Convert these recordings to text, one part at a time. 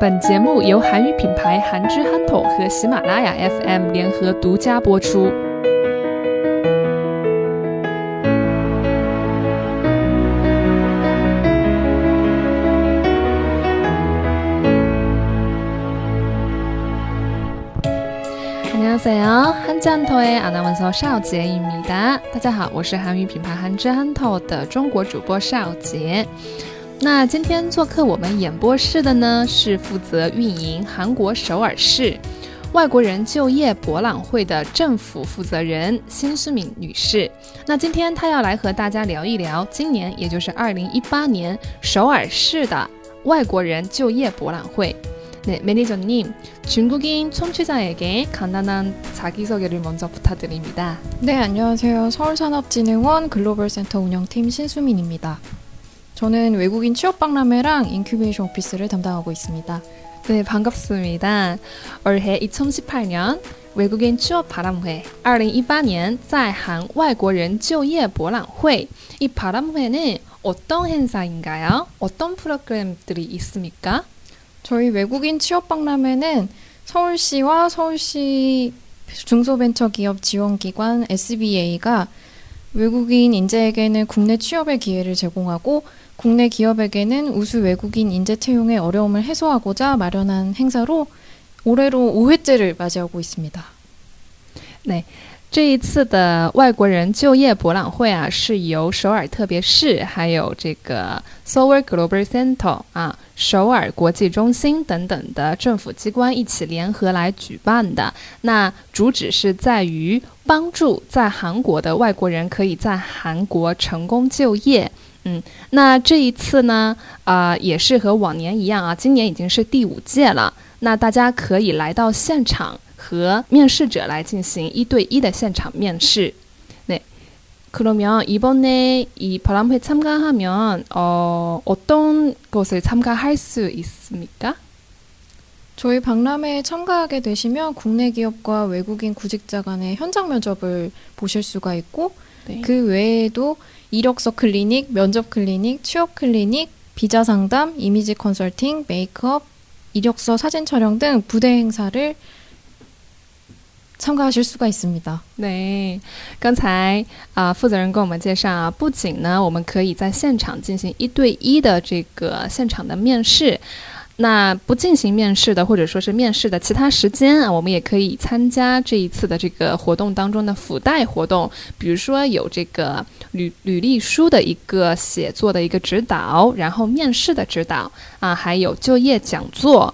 本节目由韩语品牌韩之憨头和喜马拉雅 FM 联合独家播出。안녕하세요，한지한터의아나운서邵杰입니다。大家好，我是韩语品牌韩之憨头的中国主播邵杰。 那今天做客我们演播室的呢，是负责运营韩国首尔市外国人就业博览会的政府负责人辛淑敏女士。那今天她要来和大家聊一聊今年，也就是二零一八年首尔市的外国人就业博览会。네매니저님중국인청취자에게간단한자기소개를먼저부탁드립니다 네, 안녕하세요. 서울산업진흥원 글로벌센터 운영팀 신수민입니다. 저는 외국인 취업박람회랑 인큐베이션 오피스를 담당하고 있습니다. 네, 반갑습니다. 올해 2018년 외국인 취업 바람회, 2018년 在韩 外国人 就业 博览会. 이 바람회는 어떤 행사인가요? 어떤 프로그램들이 있습니까? 저희 외국인 취업박람회는 서울시와 서울시 중소벤처기업 지원기관 SBA가 외국인 인재에게는 국내 취업의 기회를 제공하고 국내 기업에게는 우수 외국인 인재 채용의 어려움을 해소하고자 마련한 행사로 올해로 5회째를 맞이하고 있습니다. 这一次的外国人就业博览会啊，是由首尔特别市还有这个 Seoul Global Center 啊、首尔国际中心等等的政府机关一起联合来举办的。那主旨是在于帮助在韩国的外国人可以在韩国成功就业。嗯，那这一次呢，啊、也是和往年一样啊，今年已经是第五届了。那大家可以来到现场。和面试者来进行一对一的现场面试。네그러면이번에이바람회참가하면어어떤것을참가할수있습니까 저희 박람회에 참가하게 되시면 국내 기업과 외국인 구직자 간의 현장 면접을 보실 수가 있고 네. 그 외에도 이력서 클리닉, 면접 클리닉, 취업 클리닉, 비자 상담, 이미지 컨설팅, 메이크업, 이력서 사진 촬영 등 부대 행사를 参考하실수가있습니 다。 刚才啊，负责人跟我们介绍啊，不仅呢，我们可以在现场进行一对一的这个现场的面试。那不进行面试的，或者说是面试的其他时间啊，我们也可以参加这一次的这个活动当中的附带活动，比如说有这个履履历书的一个写作的一个指导，然后面试的指导啊，还有就业讲座。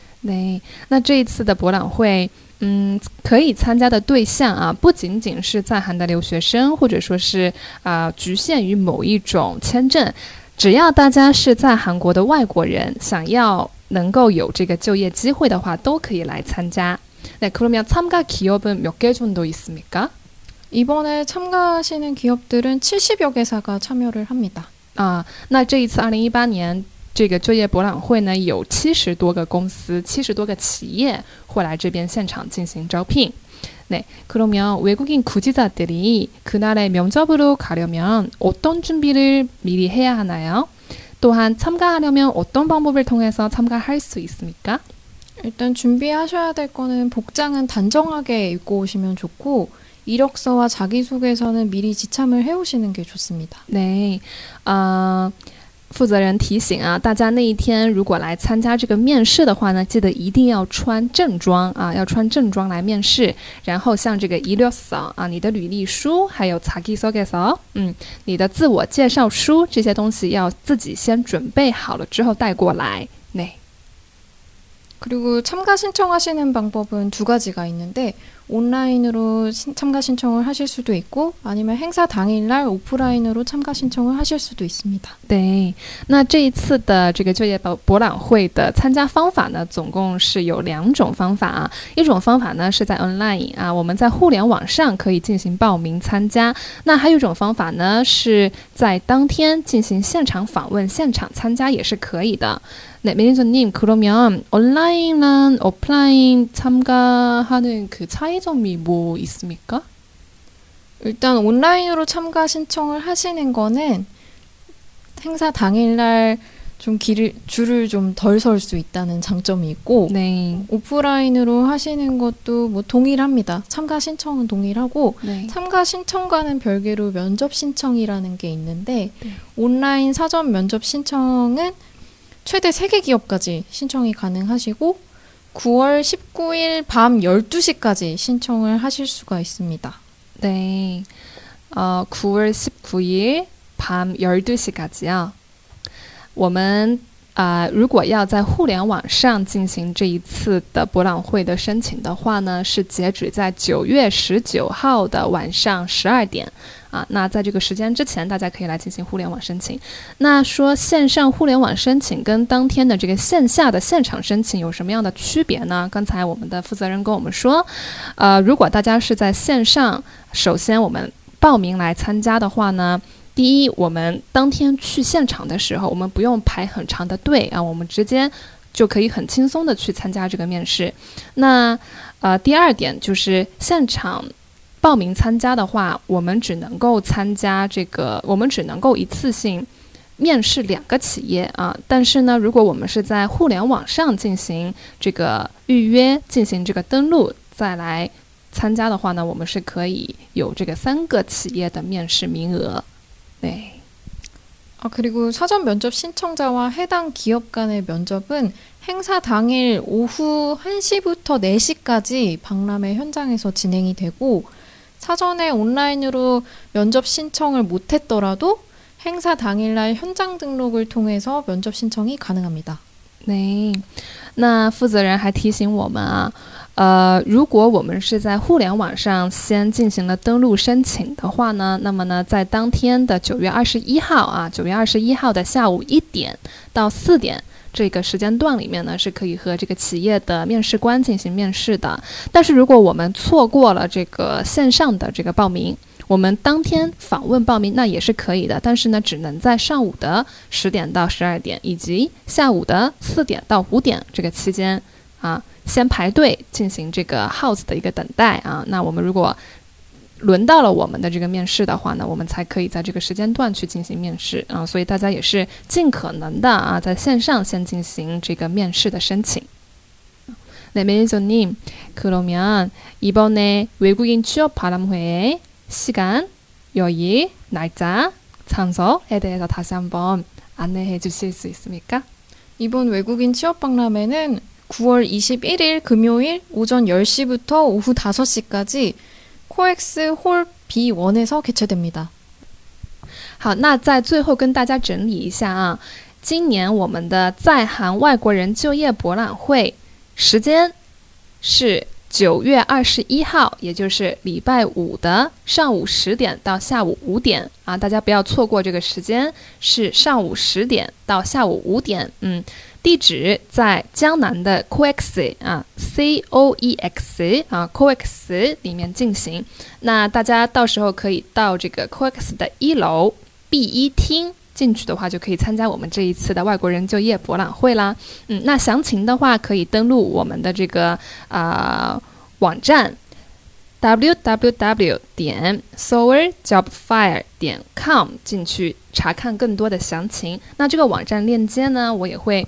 对，那这一次的博览会，嗯，可以参加的对象啊，不仅仅是在韩的留学生，或者说是啊、局限于某一种签证，只要大家是在韩国的外国人，想要能够有这个就业机会的话，都可以来参加。네그러면참가기업은몇개정도있습니까 이번에 참가하시는 기업들은 70여 개사가 참여를 합니다. 啊，那这一次二零一八年 这个就业博览会呢，有七十多个公司、七十多个企业会来这边现场进行招聘。네그러면외국인구직자들이그날에면접으로가려면어떤준비를미리해야하나요 또한 참가하려면 어떤 방법을 통해서 참가할 수 있습니까? 일단 준비하셔야 될 거는 복장은 단정하게 입고 오시면 좋고 이력서와 자기소개서는 미리 지참을 해오시는 게 좋습니다. 对，呃， 负责人提醒啊，大家那一天如果来参加这个面试的话呢，记得一定要穿正装啊，要穿正装来面试。然后像这个 e l i s 啊，你的履历书还有 Taki s o g e s 嗯，你的自我介绍书这些东西要自己先准备好了之后带过来。那。 그리고 참가 신청하시는 방법은 두 가지가 있는데 온라인으로 신- 참가 신청을 하실 수도 있고 아니면 행사 당일날 오프라인으로 참가 신청을 하실 수도 있습니다. 对，那这一次的这个就业博博览会的参加方法呢，总共是有两种方法啊。一种方法呢是在 online 啊，我们在互联网上可以进行报名参加。那还有一种方法呢是在当天进行现场访问、现场参加也是可以的。 네, 매니저님 그러면 온라인랑 오프라인 참가하는 그 차이점이 뭐 있습니까? 일단 온라인으로 참가 신청을 하시는 거는 행사 당일날 좀 길을 줄을 좀 덜 설 수 있다는 장점이 있고 네, 오프라인으로 하시는 것도 뭐 동일합니다. 참가 신청은 동일하고 네, 참가 신청과는 별개로 면접 신청이라는 게 있는데 네. 온라인 사전 면접 신청은 최대 3개 기업까지 신청이 가능하시고 9월 19일 밤 12시까지 신청을 하실 수가 있습니다. 네. 어, 9월 19일 밤 12시까지요. 我们啊、如果要在互联网上进行这一次的博览会的申请的话呢，是截止在九月十九号的晚上十二点啊。那在这个时间之前，大家可以来进行互联网申请。那说线上互联网申请跟当天的这个线下的现场申请有什么样的区别呢？刚才我们的负责人跟我们说，呃，如果大家是在线上，首先我们报名来参加的话呢。第一，我们当天去现场的时候，我们不用排很长的队啊，我们直接就可以很轻松的去参加这个面试。那呃，第二点就是现场报名参加的话，我们只能够参加这个，我们只能够一次性面试两个企业啊。但是呢，如果我们是在互联网上进行这个预约、进行这个登录，再来参加的话呢，我们是可以有这个三个企业的面试名额。 对。 아, 그리고 사전 면접 신청자와 해당 기업 간의 면접은 행사 당일 오후 1시부터 4시까지 박람회 현장에서 진행이 되고 사전에 온라인으로 면접 신청을 못했더라도 행사 당일날 현장 등록을 통해서 면접 신청이 가능합니다. 对，那负责人还提醒我们啊， 呃，如果我们是在互联网上先进行了登录申请的话呢，那么呢，在当天的九月二十一号啊，九月二十一号的下午一点到四点。这个时间段里面呢，是可以和这个企业的面试官进行面试的。但是如果我们错过了这个线上的这个报名，我们当天访问报名那也是可以的，但是呢，只能在上午的十点到十二点，以及下午的四点到五点这个期间啊，先排队进行这个 house 的一个等待啊。那我们如果轮到了我们的这个面试的话呢，我们才可以在这个时间段去进行面试啊。所以大家也是尽可能的啊，在线上先进行这个面试的申请。 네, 매니저님. 그러면 이번에 외국인 취업 바람회의 시간, 여일, 날짜, 장소에 대해서 다시 한번 안내해 주실 수 있습니까? 이번 외국인 취업 박람회는 9월 21일 금요일 오전 10시부터 오후 5시까지 코엑스 홀 B1에서 개최됩니다. 好，那在最后跟大家整理一下啊，今年我们的在韩外国人就业博览会时间是九月二十一号，也就是礼拜五的上午十点到下午五点啊，大家不要错过这个时间，是上午十点到下午五点。嗯， 地址在江南的 COEX 啊，C O E X 啊 COEX 里面进行。那大家到时候可以到这个 COEX 的一楼 B 一厅进去的话，就可以参加我们这一次的外国人就业博览会啦。嗯，那详情的话可以登录我们的这个啊、网站 www 点 solarjobfire 点 com 进去查看更多的详情。那这个网站链接呢，我也会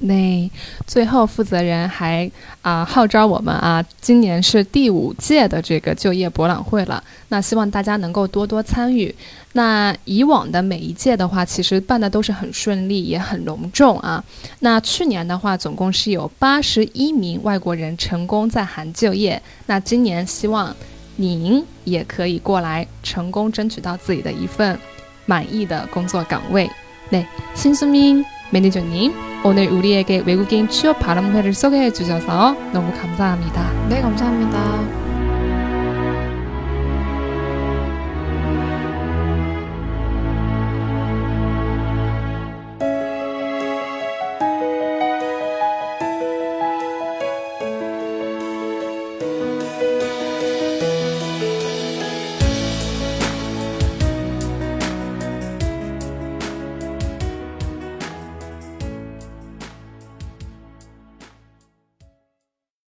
那最后负责人还啊号召我们啊，今年是第五届的这个就业博览会了，那希望大家能够多多参与。那以往的每一届的话，其实办的都是很顺利，也很隆重啊。那去年的话，总共是有八十一名外国人成功在韩就业。那今年希望您也可以过来，成功争取到自己的一份满意的工作岗位。那，新苏明。 매니저님, 오늘 우리에게 외국인 취업 발음회를 소개해 주셔서 너무 감사합니다. 네, 감사합니다.